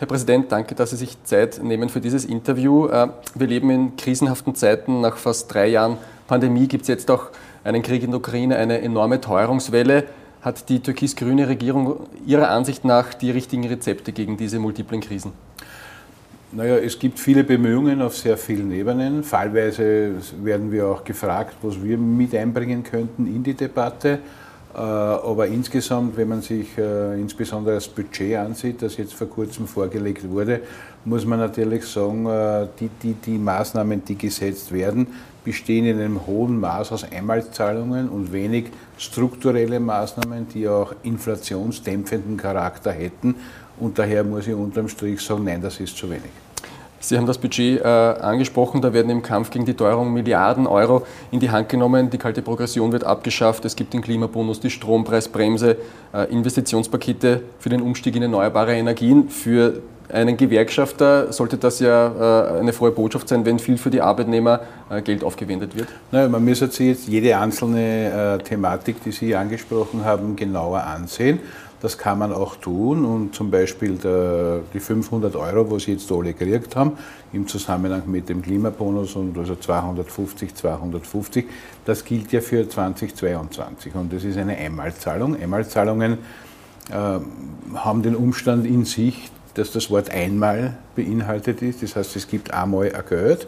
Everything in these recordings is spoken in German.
Herr Präsident, danke, dass Sie sich Zeit nehmen für dieses Interview. Äh, wir leben in krisenhaften Zeiten. Nach fast drei Jahren Pandemie gibt es jetzt auch einen Krieg in der Ukraine, eine enorme Teuerungswelle. Hat die türkis-grüne Regierung Ihrer Ansicht nach die richtigen Rezepte gegen diese multiplen Krisen? Naja, es gibt viele Bemühungen auf sehr vielen Ebenen. Fallweise werden wir auch gefragt, was wir mit einbringen könnten in die Debatte. Äh, aber insgesamt, wenn man sich äh, insbesondere das Budget ansieht, das jetzt vor kurzem vorgelegt wurde, muss man natürlich sagen, äh, die, die, die Maßnahmen, die gesetzt werden, bestehen in einem hohen Maß aus Einmalzahlungen und wenig strukturelle Maßnahmen, die auch inflationsdämpfenden Charakter hätten. Und daher muss ich unterm Strich sagen, nein, das ist zu wenig. Sie haben das Budget äh, angesprochen, da werden im Kampf gegen die Teuerung Milliarden Euro in die Hand genommen. Die kalte Progression wird abgeschafft, es gibt den Klimabonus, die Strompreisbremse, äh, Investitionspakete für den Umstieg in erneuerbare Energien. Für einen Gewerkschafter sollte das ja äh, eine frohe Botschaft sein, wenn viel für die Arbeitnehmer äh, Geld aufgewendet wird. Naja, man müsste sich jetzt jede einzelne äh, Thematik, die Sie angesprochen haben, genauer ansehen. Das kann man auch tun und zum Beispiel der, die 500 Euro, was Sie jetzt alle gekriegt haben, im Zusammenhang mit dem Klimabonus und also 250, 250, das gilt ja für 2022 und das ist eine Einmalzahlung. Einmalzahlungen äh, haben den Umstand in sich, dass das Wort einmal beinhaltet ist. Das heißt, es gibt einmal ein Geld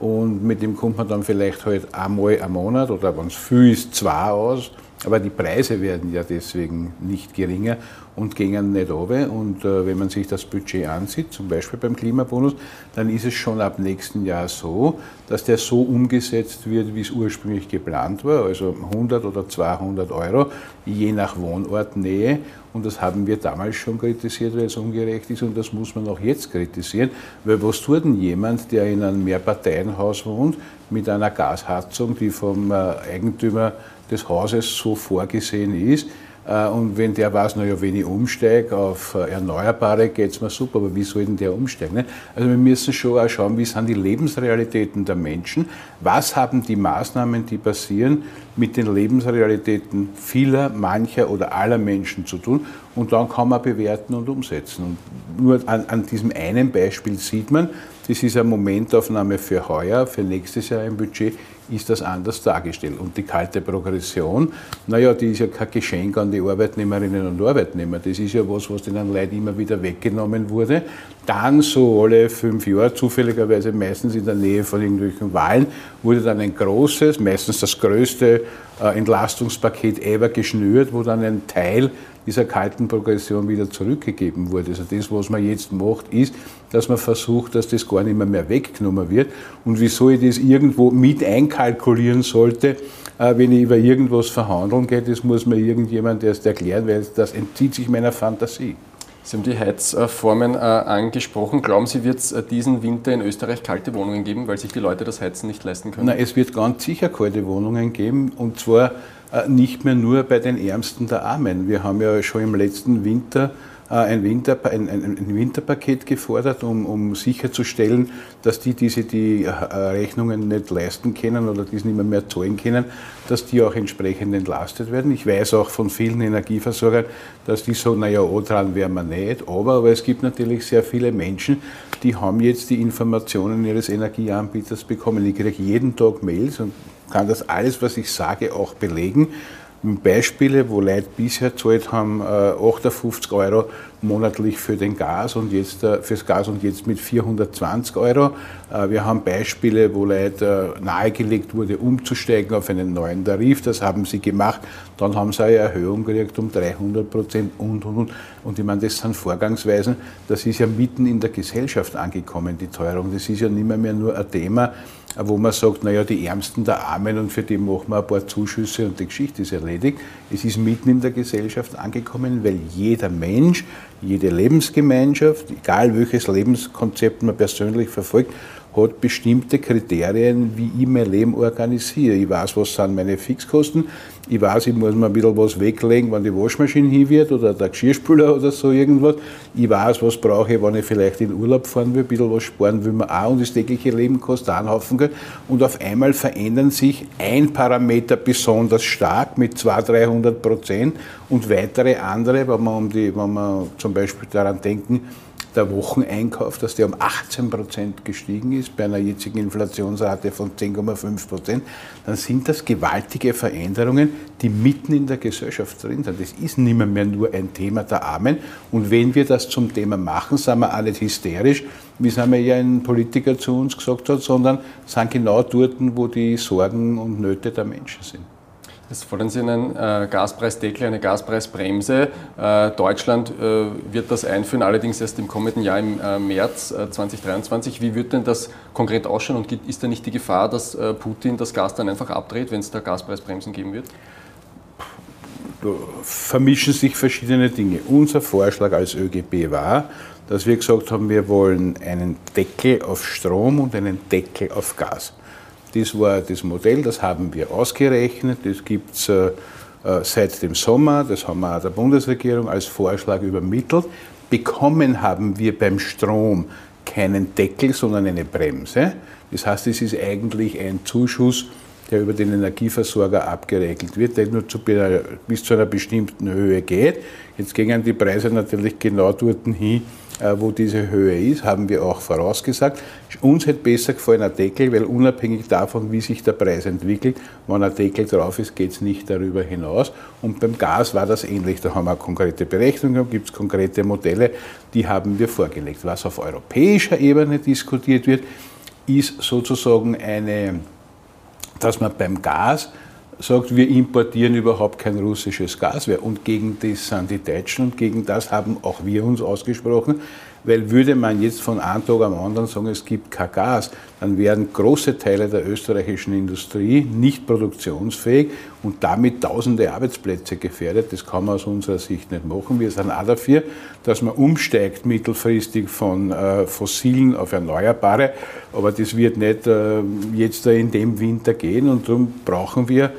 und mit dem kommt man dann vielleicht halt einmal am Monat oder wenn es viel ist, zwei aus aber die Preise werden ja deswegen nicht geringer und gehen nicht runter. Und äh, wenn man sich das Budget ansieht, zum Beispiel beim Klimabonus, dann ist es schon ab nächsten Jahr so, dass der so umgesetzt wird, wie es ursprünglich geplant war, also 100 oder 200 Euro, je nach Wohnortnähe. Und das haben wir damals schon kritisiert, weil es ungerecht ist und das muss man auch jetzt kritisieren. Weil was tut denn jemand, der in einem Mehrparteienhaus wohnt, mit einer Gasheizung, die vom äh, Eigentümer des Hauses so vorgesehen ist. Äh, und wenn der weiß, naja, wenn ich umsteige auf äh, Erneuerbare, geht es mir super, aber wie soll denn der umsteigen? Ne? Also wir müssen schon auch schauen, wie sind die Lebensrealitäten der Menschen, was haben die Maßnahmen, die passieren, mit den Lebensrealitäten vieler, mancher oder aller Menschen zu tun und dann kann man bewerten und umsetzen. Und nur an, an diesem einen Beispiel sieht man, das ist eine Momentaufnahme für heuer, für nächstes Jahr im Budget ist das anders dargestellt. Und die kalte Progression, naja, die ist ja kein Geschenk an die Arbeitnehmerinnen und Arbeitnehmer. Das ist ja was, was den Leuten immer wieder weggenommen wurde. Dann so alle fünf Jahre, zufälligerweise meistens in der Nähe von irgendwelchen Wahlen, wurde dann ein großes, meistens das größte äh, Entlastungspaket ever geschnürt, wo dann ein Teil dieser kalten Progression wieder zurückgegeben wurde. Also das, was man jetzt macht, ist, dass man versucht, dass das gar nicht mehr, mehr weggenommen wird. Und wieso ich das irgendwo mit einkalkulieren sollte, äh, wenn ich über irgendwas verhandeln gehe, das muss mir irgendjemand erst erklären, weil das entzieht sich meiner Fantasie. Sie haben die Heizformen äh, angesprochen. Glauben Sie, wird es äh, diesen Winter in Österreich kalte Wohnungen geben, weil sich die Leute das Heizen nicht leisten können? Na, es wird ganz sicher kalte Wohnungen geben und zwar äh, nicht mehr nur bei den Ärmsten der Armen. Wir haben ja schon im letzten Winter ein, Winter, ein, ein, Winterpaket gefordert, um, um sicherzustellen, dass die, die sich die äh, Rechnungen nicht leisten können oder die nicht mehr, mehr zahlen können, dass die auch entsprechend entlastet werden. Ich weiß auch von vielen Energieversorgern, dass die sagen, naja, oh, dran wären wir nicht. Aber, aber es gibt natürlich sehr viele Menschen, die haben jetzt die Informationen ihres Energieanbieters bekommen. Ich kriege jeden Tag Mails und kann das alles, was ich sage, auch belegen. Beispiele, wo Leute bisher zahlt haben, 58 äh, Euro monatlich für den Gas und jetzt äh, fürs Gas und jetzt mit 420 Euro. Äh, wir haben Beispiele, wo Leute nahegelegt wurde, umzusteigen auf einen neuen Tarif. Das haben sie gemacht. Dann haben sie eine Erhöhung gekriegt um 300 Prozent und und und. Und ich meine, das sind Vorgangsweisen. Das ist ja mitten in der Gesellschaft angekommen, die Teuerung. Das ist ja nicht mehr, mehr nur ein Thema wo man sagt, naja, die Ärmsten der Armen und für die machen wir ein paar Zuschüsse und die Geschichte ist erledigt. Es ist mitten in der Gesellschaft angekommen, weil jeder Mensch, jede Lebensgemeinschaft, egal welches Lebenskonzept man persönlich verfolgt, hat bestimmte Kriterien, wie ich mein Leben organisiere. Ich weiß, was sind meine Fixkosten. Ich weiß, ich muss mir ein bisschen was weglegen, wenn die Waschmaschine hin wird oder der Geschirrspüler oder so irgendwas. Ich weiß, was brauche ich, wenn ich vielleicht in Urlaub fahren will. Ein bisschen was sparen will man auch und das tägliche Leben kostet einen Haufen Geld. Und auf einmal verändern sich ein Parameter besonders stark mit 200, 300 Prozent und weitere andere, wenn man, um die, wenn man zum Beispiel daran denken, der Wocheneinkauf, dass der um 18 Prozent gestiegen ist, bei einer jetzigen Inflationsrate von 10,5 Prozent, dann sind das gewaltige Veränderungen, die mitten in der Gesellschaft drin sind. Das ist nicht mehr nur ein Thema der Armen. Und wenn wir das zum Thema machen, sind wir nicht hysterisch, wie es einmal ja ein Politiker zu uns gesagt hat, sondern sind genau dort, wo die Sorgen und Nöte der Menschen sind. Jetzt fordern Sie einen äh, Gaspreisdeckel, eine Gaspreisbremse. Äh, Deutschland äh, wird das einführen, allerdings erst im kommenden Jahr im äh, März 2023. Äh, Wie wird denn das konkret ausschauen und ist da nicht die Gefahr, dass äh, Putin das Gas dann einfach abdreht, wenn es da Gaspreisbremsen geben wird? Da vermischen sich verschiedene Dinge. Unser Vorschlag als ÖGB war, dass wir gesagt haben, wir wollen einen Deckel auf Strom und einen Deckel auf Gas. Das war das Modell, das haben wir ausgerechnet. Das gibt es äh, äh, seit dem Sommer, das haben wir der Bundesregierung als Vorschlag übermittelt. Bekommen haben wir beim Strom keinen Deckel, sondern eine Bremse. Das heißt, es ist eigentlich ein Zuschuss, der über den Energieversorger abgeregelt wird, der nur zu, bis zu einer bestimmten Höhe geht. Jetzt gehen die Preise natürlich genau dorthin hin, wo diese Höhe ist, haben wir auch vorausgesagt. Uns hätte besser gefallen ein Deckel, weil unabhängig davon, wie sich der Preis entwickelt, wenn ein Deckel drauf ist, geht es nicht darüber hinaus. Und beim Gas war das ähnlich. Da haben wir konkrete Berechnungen, gibt es konkrete Modelle, die haben wir vorgelegt. Was auf europäischer Ebene diskutiert wird, ist sozusagen eine, dass man beim Gas sagt, wir importieren überhaupt kein russisches Gas mehr. Und gegen das sind die Deutschen und gegen das haben auch wir uns ausgesprochen. Weil würde man jetzt von einem Tag am anderen sagen, es gibt kein Gas, dann wären große Teile der österreichischen Industrie nicht produktionsfähig und damit tausende Arbeitsplätze gefährdet. Das kann man aus unserer Sicht nicht machen. Wir sind auch dafür, dass man umsteigt mittelfristig von äh, fossilen auf erneuerbare. Aber das wird nicht äh, jetzt in dem Winter gehen und darum brauchen wir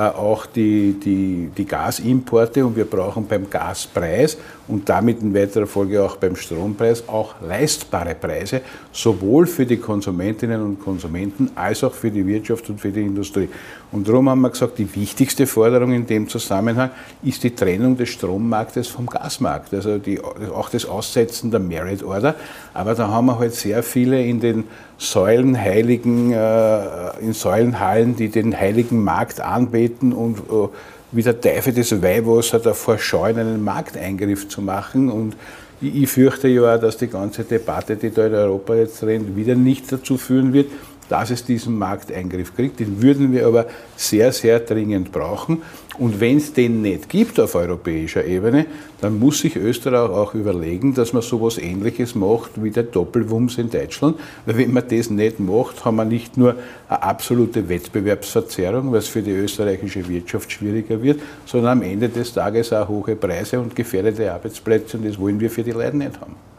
auch die, die, die Gasimporte und wir brauchen beim Gaspreis und damit in weiterer Folge auch beim Strompreis auch leistbare Preise, sowohl für die Konsumentinnen und Konsumenten als auch für die Wirtschaft und für die Industrie. Und darum haben wir gesagt, die wichtigste Forderung in dem Zusammenhang ist die Trennung des Strommarktes vom Gasmarkt, also die, auch das Aussetzen der Merit Order. Aber da haben wir halt sehr viele in den Säulenheiligen, äh, in Säulenhallen, die den heiligen Markt anbeten und äh, wie der Teufel das Weihwasser davor scheuen, einen Markteingriff zu machen. Und ich fürchte ja auch, dass die ganze Debatte, die da in Europa jetzt rennt, wieder nicht dazu führen wird, dass es diesen Markteingriff kriegt. Den würden wir aber sehr, sehr dringend brauchen. Und wenn es den nicht gibt auf europäischer Ebene, dann muss sich Österreich auch überlegen, dass man so etwas Ähnliches macht wie der Doppelwumms in Deutschland. Weil wenn man das nicht macht, haben wir nicht nur eine absolute Wettbewerbsverzerrung, was für die österreichische Wirtschaft schwieriger wird, sondern am Ende des Tages auch hohe Preise und gefährdete Arbeitsplätze. Und das wollen wir für die Leute nicht haben.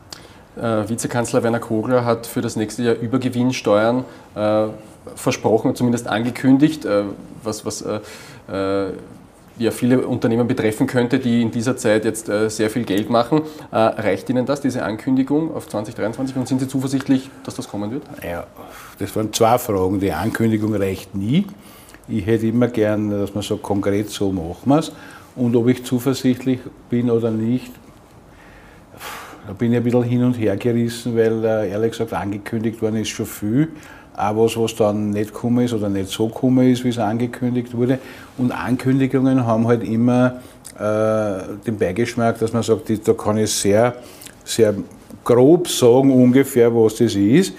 Äh, Vizekanzler Werner Kogler hat für das nächste Jahr Übergewinnsteuern äh, versprochen, zumindest angekündigt, äh, was, was äh, äh, ja, viele Unternehmen betreffen könnte, die in dieser Zeit jetzt äh, sehr viel Geld machen. reicht Ihnen das, diese Ankündigung auf 2023 und sind Sie zuversichtlich, dass das kommen wird? Ja, das waren zwei Fragen. Die Ankündigung reicht nie. Ich hätte immer gern, dass man so konkret so machen wir es. Und ob ich zuversichtlich bin oder nicht, da bin ich ein bisschen hin und her gerissen, weil äh, ehrlich gesagt angekündigt worden ist schon viel. Auch was, was dann nicht gekommen ist oder nicht so gekommen ist, wie es angekündigt wurde. Und Ankündigungen haben halt immer äh, den Beigeschmack, dass man sagt, da kann ich sehr, sehr grob sagen ungefähr, was das ist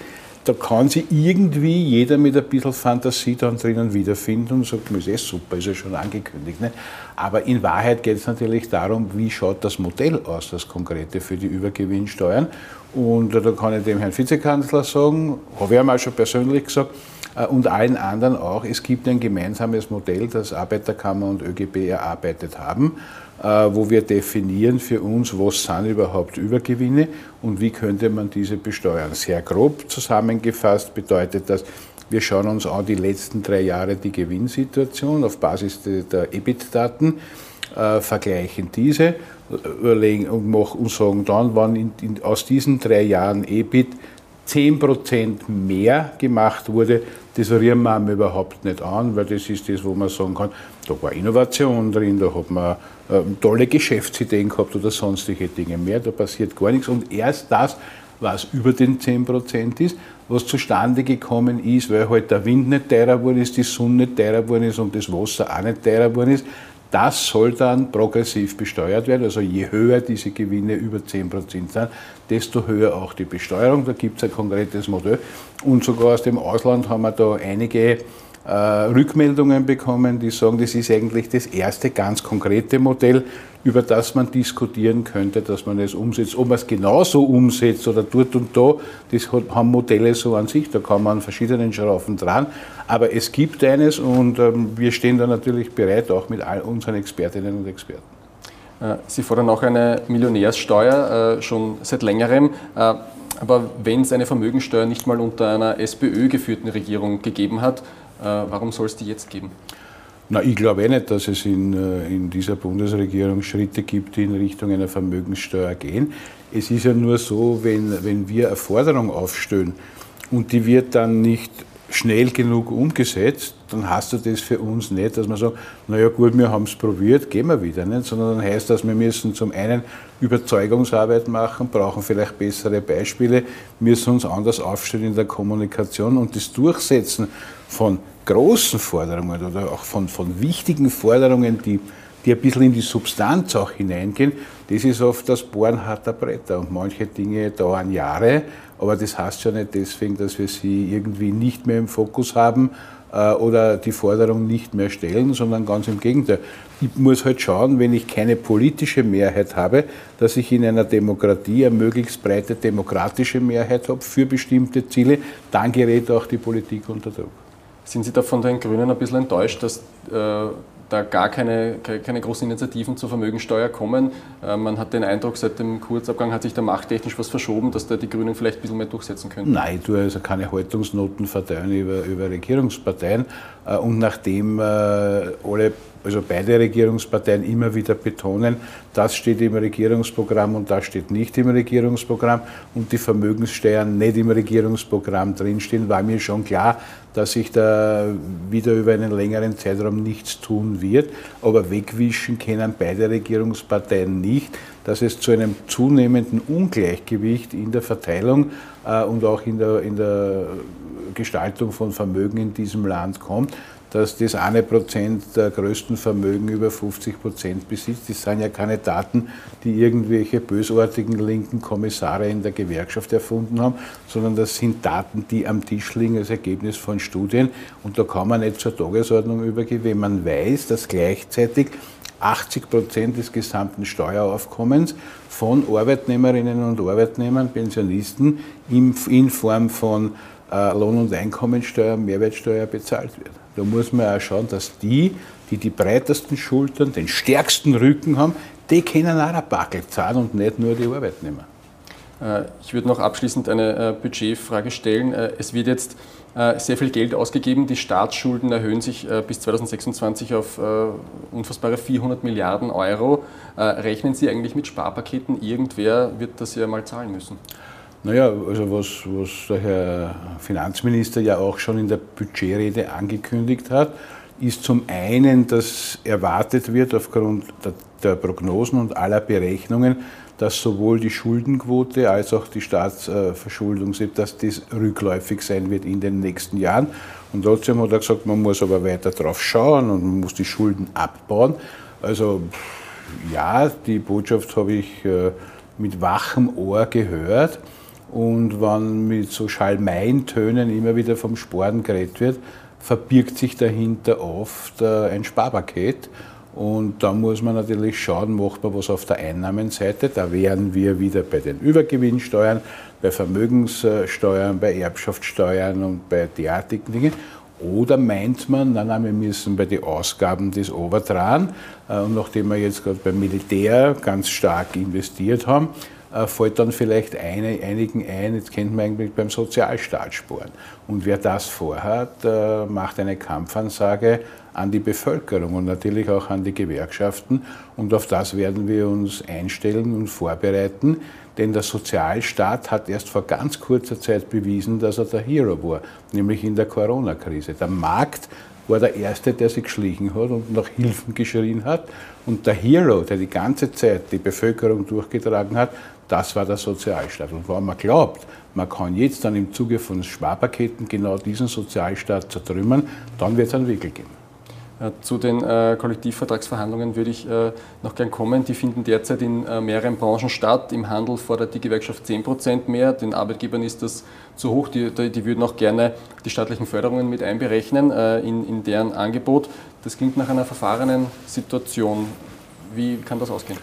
da kann sich irgendwie jeder mit ein bisschen Fantasie dann drinnen wiederfinden und sagt, ist eh super, ist ja schon angekündigt. Ne? Aber in Wahrheit geht es natürlich darum, wie schaut das Modell aus, das konkrete für die Übergewinnsteuern. Und da kann ich dem Herrn Vizekanzler sagen, habe ich einmal schon persönlich gesagt, und allen anderen auch, es gibt ein gemeinsames Modell, das Arbeiterkammer und ÖGB erarbeitet haben äh, wo wir definieren für uns, was sind überhaupt Übergewinne und wie könnte man diese besteuern. Sehr grob zusammengefasst bedeutet das, wir schauen uns an die letzten drei Jahre die Gewinnsituation auf Basis der EBIT-Daten, äh, vergleichen diese überlegen und, machen, und sagen dann, wann in, in, aus diesen drei Jahren EBIT 10% mehr gemacht wurde, das rühren wir überhaupt nicht an, weil das ist das, wo man sagen kann, da war Innovation drin, da hat man äh, tolle Geschäftsideen gehabt oder sonstige Dinge mehr, da passiert gar nichts. Und erst das, was über den 10% ist, was zustande gekommen ist, weil halt der Wind nicht teurer geworden ist, die Sonne nicht teurer geworden ist und das Wasser auch nicht teurer geworden ist, das soll dann progressiv besteuert werden. Also je höher diese Gewinne über 10% sind, desto höher auch die Besteuerung. Da gibt es ein konkretes Modell. Und sogar aus dem Ausland haben wir da einige äh, Rückmeldungen bekommen, die sagen, das ist eigentlich das erste ganz konkrete Modell, über das man diskutieren könnte, dass man es umsetzt. Ob man es genauso umsetzt oder dort und da, das haben Modelle so an sich, da kann man an verschiedenen Schrauben dran. Aber es gibt eines und ähm, wir stehen da natürlich bereit, auch mit all unseren Expertinnen und Experten. Äh, Sie fordern auch eine Millionärssteuer, äh, schon seit längerem. Äh, aber wenn es eine Vermögensteuer nicht mal unter einer SPÖ geführten Regierung gegeben hat, warum soll es die jetzt geben? Na, ich glaube eh nicht, dass es in, in dieser Bundesregierung Schritte gibt, die in Richtung einer Vermögenssteuer gehen. Es ist ja nur so, wenn, wenn wir eine Forderung aufstellen und die wird dann nicht schnell genug umgesetzt, dann hast du das für uns nicht, dass man sagt, naja gut, wir haben es probiert, gehen wir wieder, nicht? sondern dann heißt das, wir müssen zum einen Überzeugungsarbeit machen, brauchen vielleicht bessere Beispiele, müssen uns anders aufstellen in der Kommunikation und das Durchsetzen von großen Forderungen oder auch von, von wichtigen Forderungen, die, die ein bisschen in die Substanz auch hineingehen, das ist oft das Bohren harter Bretter und manche Dinge dauern Jahre, aber das heißt ja nicht deswegen, dass wir sie irgendwie nicht mehr im Fokus haben äh, oder die Forderung nicht mehr stellen, sondern ganz im Gegenteil. Ich muss halt schauen, wenn ich keine politische Mehrheit habe, dass ich in einer Demokratie eine möglichst breite demokratische Mehrheit habe für bestimmte Ziele, dann gerät auch die Politik unter Druck. Sind Sie da von den Grünen ein bisschen enttäuscht, dass äh, da gar keine, keine großen Initiativen zur Vermögensteuer kommen. Äh, man hat den Eindruck, seit dem Kurzabgang hat sich da machttechnisch was verschoben, dass da die Grünen vielleicht ein bisschen mehr durchsetzen können. Nein, tue also keine Haltungsnoten verteilen über, über Regierungsparteien. Äh, und nachdem äh, alle also beide Regierungsparteien immer wieder betonen, das steht im Regierungsprogramm und das steht nicht im Regierungsprogramm und die Vermögenssteuern nicht im Regierungsprogramm drinstehen, war mir schon klar, dass sich da wieder über einen längeren Zeitraum nichts tun wird. Aber wegwischen können beide Regierungsparteien nicht, dass es zu einem zunehmenden Ungleichgewicht in der Verteilung äh, und auch in der, in der Gestaltung von Vermögen in diesem Land kommt dass das eine Prozent der größten Vermögen über 50 Prozent besitzt. Das sind ja keine Daten, die irgendwelche bösartigen linken Kommissare in der Gewerkschaft erfunden haben, sondern das sind Daten, die am Tisch liegen als Ergebnis von Studien. Und da kann man nicht zur Tagesordnung übergehen, wenn man weiß, dass gleichzeitig 80 Prozent des gesamten Steueraufkommens von Arbeitnehmerinnen und Arbeitnehmern, Pensionisten in Form von Lohn- und Einkommensteuer, Mehrwertsteuer bezahlt wird. Da muss man auch schauen, dass die, die die breitesten Schultern, den stärksten Rücken haben, die können auch Backel zahlen und nicht nur die Arbeitnehmer. Äh, ich würde noch abschließend eine äh, Budgetfrage stellen. Äh, es wird jetzt sehr viel Geld ausgegeben. Die Staatsschulden erhöhen sich bis 2026 auf unfassbare 400 Milliarden Euro. Rechnen Sie eigentlich mit Sparpaketen? Irgendwer wird das ja mal zahlen müssen. Naja, also was, was der Herr Finanzminister ja auch schon in der Budgetrede angekündigt hat, ist zum einen, dass erwartet wird aufgrund der, der Prognosen und aller Berechnungen, dass sowohl die Schuldenquote als auch die Staatsverschuldung, dass das rückläufig sein wird in den nächsten Jahren. Und trotzdem hat er gesagt, man muss aber weiter drauf schauen und man muss die Schulden abbauen. Also ja, die Botschaft habe ich äh, mit wachem Ohr gehört. Und wenn mit so Schalmeintönen immer wieder vom Sparen geredet wird, verbirgt sich dahinter oft äh, ein Sparpaket. Und da muss man natürlich schauen, macht man was auf der Einnahmenseite. Da wären wir wieder bei den Übergewinnsteuern, bei Vermögenssteuern, bei Erbschaftssteuern und bei derartigen Dingen. Oder meint man, nein, nein, wir müssen bei den Ausgaben des Overdran, äh, und nachdem wir jetzt gerade beim Militär ganz stark investiert haben, fällt dann vielleicht eine, einigen ein, jetzt könnte man eigentlich beim Sozialstaat sparen. Und wer das vorhat, äh, macht eine Kampfansage an die Bevölkerung und natürlich auch an die Gewerkschaften. Und auf das werden wir uns einstellen und vorbereiten. Denn der Sozialstaat hat erst vor ganz kurzer Zeit bewiesen, dass er der Hero war, nämlich in der Corona-Krise. Der Markt war der Erste, der sich geschlichen hat und nach Hilfen geschrien hat. Und der Hero, der die ganze Zeit die Bevölkerung durchgetragen hat, das war der Sozialstaat. Und wenn man glaubt, man kann jetzt dann im Zuge von Sparpaketen genau diesen Sozialstaat zertrümmern, dann wird es einen Wickel geben. Zu den äh, Kollektivvertragsverhandlungen würde ich äh, noch gern kommen. Die finden derzeit in äh, mehreren Branchen statt. Im Handel fordert die Gewerkschaft 10 Prozent mehr. Den Arbeitgebern ist das zu hoch. Die, die, würden auch gerne die staatlichen Förderungen mit einberechnen äh, in, in deren Angebot. Das klingt nach einer verfahrenen Situation. Wie kann das ausgehen?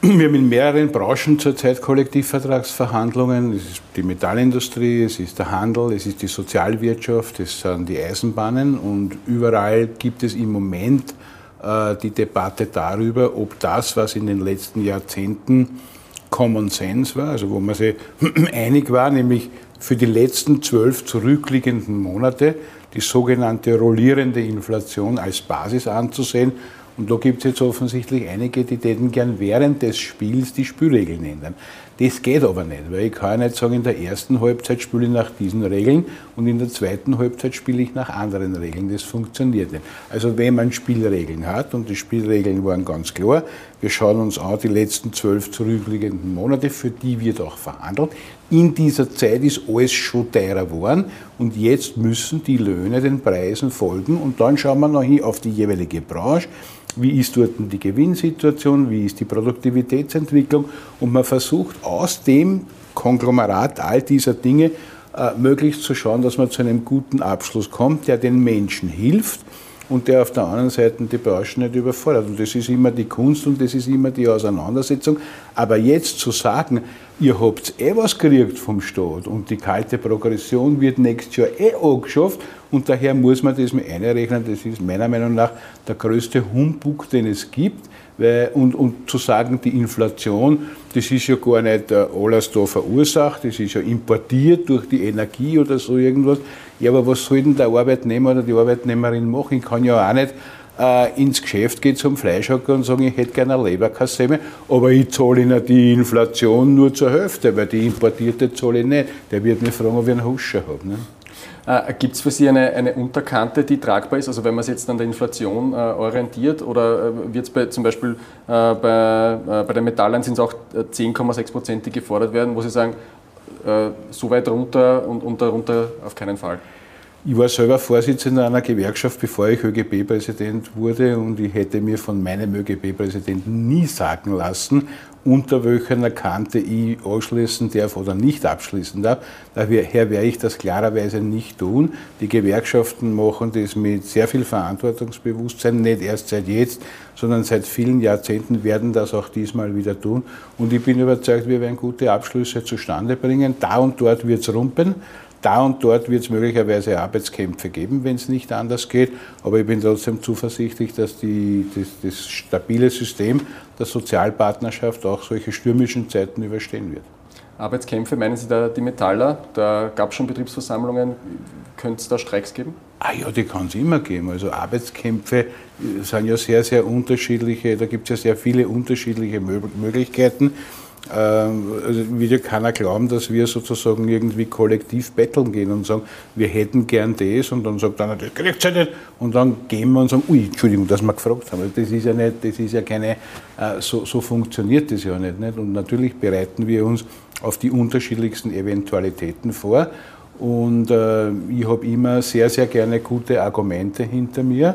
Wir haben in mehreren Branchen zurzeit Kollektivvertragsverhandlungen. Es ist die Metallindustrie, es ist der Handel, es ist die Sozialwirtschaft, es sind die Eisenbahnen und überall gibt es im Moment äh, die Debatte darüber, ob das, was in den letzten Jahrzehnten Common Sense war, also wo man sich einig war, nämlich für die letzten zwölf zurückliegenden Monate die sogenannte rollierende Inflation als Basis anzusehen und da gibt es jetzt offensichtlich einige, die täten gern während des Spiels die Spielregeln ändern. Das geht aber nicht, weil ich kann ja nicht sagen, in der ersten Halbzeit spiele ich nach diesen Regeln und in der zweiten Halbzeit spiele ich nach anderen Regeln. Das funktioniert nicht. Also wenn man Spielregeln hat, und die Spielregeln waren ganz klar, wir schauen uns an die letzten zwölf zurückliegenden Monate, für die wird auch verhandelt. In dieser Zeit ist alles schon teurer geworden und jetzt müssen die Löhne den Preisen folgen und dann schauen wir noch hin auf die jeweilige Branche wie ist dort die Gewinnsituation, wie ist die Produktivitätsentwicklung? Und man versucht aus dem Konglomerat all dieser Dinge äh, möglichst zu schauen, dass man zu einem guten Abschluss kommt, der den Menschen hilft und der auf der anderen Seite die Branche nicht überfordert. Und das ist immer die Kunst und das ist immer die Auseinandersetzung. Aber jetzt zu sagen, ihr habt eh was gekriegt vom Staat und die kalte Progression wird nächstes Jahr eh angeschafft und daher muss man das mit einrechnen. Das ist meiner Meinung nach der größte Humbug, den es gibt. Weil, und, und zu sagen, die Inflation, das ist ja gar nicht äh, alles da verursacht, das ist ja importiert durch die Energie oder so irgendwas. Ja, aber was soll denn der Arbeitnehmer oder die Arbeitnehmerin machen? Ich kann ja auch nicht äh, ins Geschäft gehen zum Fleischhacker und sagen, ich hätte gerne eine Leberkassemme, aber ich zahle Ihnen die Inflation nur zur Hälfte, weil die importierte zahle ich nicht. Der wird mich fragen, ob ich einen Huscher habe. Ne? Äh, Gibt es für Sie eine, eine Unterkante, die tragbar ist? Also wenn man sich jetzt an der Inflation äh, orientiert oder äh, wird es zum Beispiel äh, bei, äh, bei den Metallen sind es auch 10,6 Prozent, die gefordert werden, wo Sie sagen, äh, so weit runter und, und darunter auf keinen Fall? Ich war selber Vorsitzender einer Gewerkschaft, bevor ich ÖGB-Präsident wurde und ich hätte mir von meinem ÖGB-Präsidenten nie sagen lassen, unter welcher Kante ich anschließen darf oder nicht abschließen darf. Daher werde ich das klarerweise nicht tun. Die Gewerkschaften machen das mit sehr viel Verantwortungsbewusstsein, nicht erst seit jetzt, sondern seit vielen Jahrzehnten werden das auch diesmal wieder tun. Und ich bin überzeugt, wir werden gute Abschlüsse zustande bringen. Da und dort wird es rumpen. Da und dort wird es möglicherweise Arbeitskämpfe geben, wenn es nicht anders geht. Aber ich bin trotzdem zuversichtlich, dass die, das, das stabile System der Sozialpartnerschaft auch solche stürmischen Zeiten überstehen wird. Arbeitskämpfe, meinen Sie da die Metaller? Da gab es schon Betriebsversammlungen. Könnte es da Streiks geben? Ah ja, die kann es immer geben. Also Arbeitskämpfe sind ja sehr, sehr unterschiedliche, da gibt es ja sehr viele unterschiedliche Möglichkeiten. Ähm, ja keiner glauben, dass wir sozusagen irgendwie kollektiv betteln gehen und sagen, wir hätten gern das und dann sagt einer, das kriegt ihr nicht und dann gehen wir und sagen, ui, Entschuldigung, dass wir gefragt haben. Das ist ja nicht, das ist ja keine, äh, so, so funktioniert das ja nicht, nicht. Und natürlich bereiten wir uns auf die unterschiedlichsten Eventualitäten vor und äh, ich habe immer sehr, sehr gerne gute Argumente hinter mir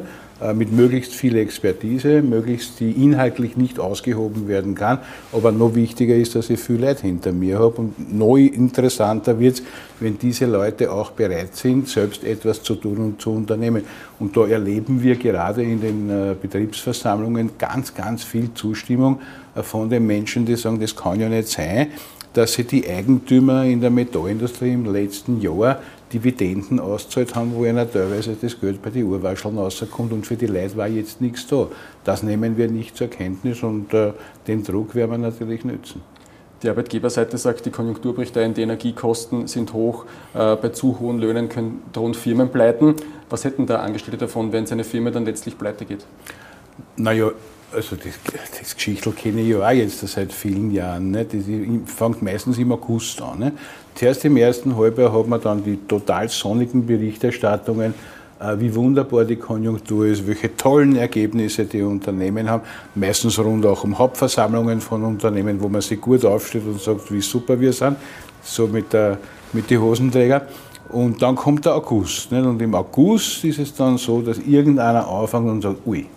mit möglichst viel Expertise, möglichst die inhaltlich nicht ausgehoben werden kann. Aber noch wichtiger ist, dass ich viel Leute hinter mir habe. Und noch interessanter wird es, wenn diese Leute auch bereit sind, selbst etwas zu tun und zu unternehmen. Und da erleben wir gerade in den äh, Betriebsversammlungen ganz, ganz viel Zustimmung äh, von den Menschen, die sagen, das kann ja nicht sein, dass sie die Eigentümer in der Metallindustrie im letzten Jahr Dividenden auszahlt haben, wo einer teilweise das Geld bei den Urwascheln rauskommt und für die Leute war jetzt nichts da. Das nehmen wir nicht zur Kenntnis und äh, den Druck werden wir natürlich nützen. Die Arbeitgeberseite sagt, die Konjunktur bricht ein, die Energiekosten sind hoch, äh, bei zu hohen Löhnen können drohen Firmen pleiten. Was hätten da Angestellte davon, wenn seine Firma dann letztlich pleite geht? Naja, also das, das Geschichtel kenne ich ja auch jetzt seit vielen Jahren. Ne? Das fängt meistens im August an. Ne? Zuerst im ersten Halbjahr hat man dann die total sonnigen Berichterstattungen, äh, wie wunderbar die Konjunktur ist, welche tollen Ergebnisse die Unternehmen haben. Meistens rund auch um Hauptversammlungen von Unternehmen, wo man sich gut aufstellt und sagt, wie super wir sind, so mit, der, mit den Hosenträger. Und dann kommt der August. Nicht? Und im August ist es dann so, dass irgendeiner anfängt und sagt, ui,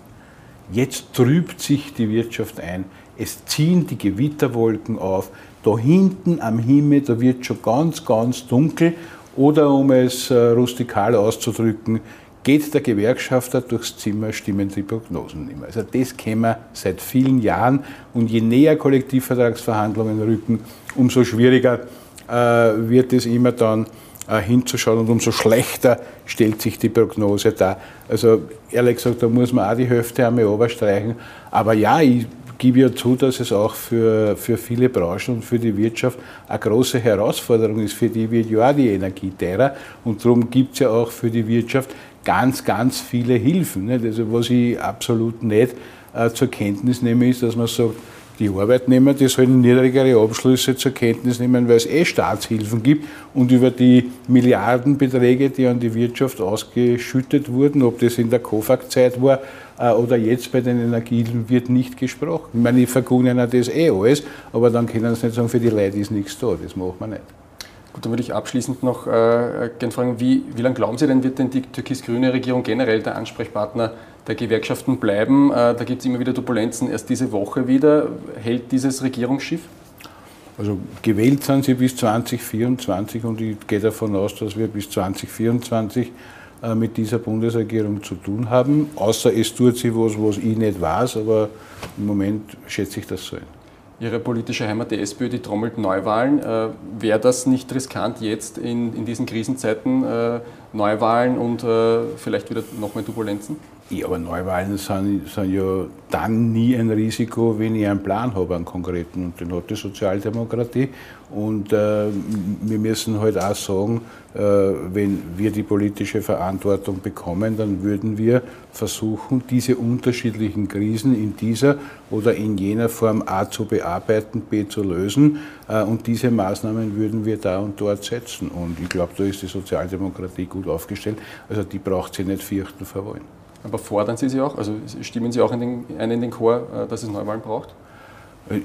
Jetzt trübt sich die Wirtschaft ein. Es ziehen die Gewitterwolken auf. Da hinten am Himmel, da wird schon ganz, ganz dunkel. Oder um es äh, rustikal auszudrücken, geht der Gewerkschafter durchs Zimmer, stimmen die Prognosen nicht mehr. Also das kennen wir seit vielen Jahren. Und je näher Kollektivvertragsverhandlungen rücken, umso schwieriger äh, wird es immer dann hinzuschauen und umso schlechter stellt sich die Prognose dar. Also ehrlich gesagt, da muss man auch die Hälfte einmal überstreichen. Aber ja, ich gebe ja zu, dass es auch für, für viele Branchen und für die Wirtschaft eine große Herausforderung ist. Für die wird ja auch die Energie teurer und darum gibt es ja auch für die Wirtschaft ganz, ganz viele Hilfen. Also was ich absolut nicht äh, zur Kenntnis nehme, ist, dass man sagt, die Arbeitnehmer, die sollen niedrigere Abschlüsse zur Kenntnis nehmen, weil es eh Staatshilfen gibt und über die Milliardenbeträge, die an die Wirtschaft ausgeschüttet wurden, ob das in der COFAG-Zeit war äh, oder jetzt bei den Energiehilfen, wird nicht gesprochen. Ich meine, ich vergune ihnen das eh alles, aber dann können sie nicht sagen, für die Leute ist nichts da, das macht man nicht. Gut, dann würde ich abschließend noch äh, gerne fragen, wie, wie lange glauben Sie denn, wird denn die türkis-grüne Regierung generell der Ansprechpartner der Gewerkschaften bleiben? Äh, da gibt es immer wieder Turbulenzen. Erst diese Woche wieder. Hält dieses Regierungsschiff? Also gewählt sind sie bis 2024 und ich gehe davon aus, dass wir bis 2024 äh, mit dieser Bundesregierung zu tun haben. Außer es tut sie was, was ich nicht weiß, aber im Moment schätze ich das so ein. Ihre politische Heimat, die SPÖ, die trommelt Neuwahlen. Äh, Wäre das nicht riskant, jetzt in, in diesen Krisenzeiten äh, Neuwahlen und äh, vielleicht wieder noch mehr Turbulenzen? Ja, aber Neuwahlen sind, sind, ja dann nie ein Risiko, wenn ich einen Plan habe, einen konkreten. Und den hat die Sozialdemokratie. Und äh, wir müssen halt auch sagen, äh, wenn wir die politische Verantwortung bekommen, dann würden wir versuchen, diese unterschiedlichen Krisen in dieser oder in jener Form A zu bearbeiten, B zu lösen. Äh, und diese Maßnahmen würden wir da und dort setzen. Und ich glaube, da ist die Sozialdemokratie gut aufgestellt. Also die braucht sie nicht fürchten vor Wahlen. Aber fordern Sie sie auch? Also stimmen Sie auch in den, ein in den Chor, äh, dass es Neuwahlen braucht? Es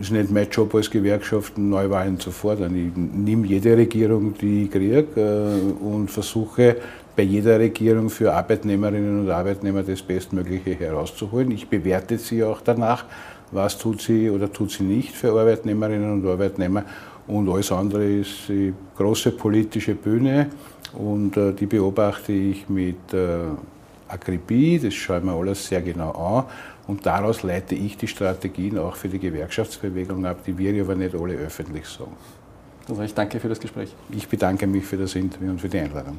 ist nicht mein Job als Gewerkschaft, Neuwahlen zu fordern. Ich nehme jede Regierung, die ich kriege, äh, und versuche bei jeder Regierung für Arbeitnehmerinnen und Arbeitnehmer das Bestmögliche herauszuholen. Ich bewerte sie auch danach, was tut sie oder tut sie nicht für Arbeitnehmerinnen und Arbeitnehmer. Und alles andere ist die große politische Bühne und äh, die beobachte ich mit Akribie, das schaue ich mir alles sehr genau an und daraus leite ich die Strategien auch für die Gewerkschaftsbewegung ab, die wir aber nicht alle öffentlich sagen. Also ich danke für das Gespräch. Ich bedanke mich für das Interview und für die Einladung.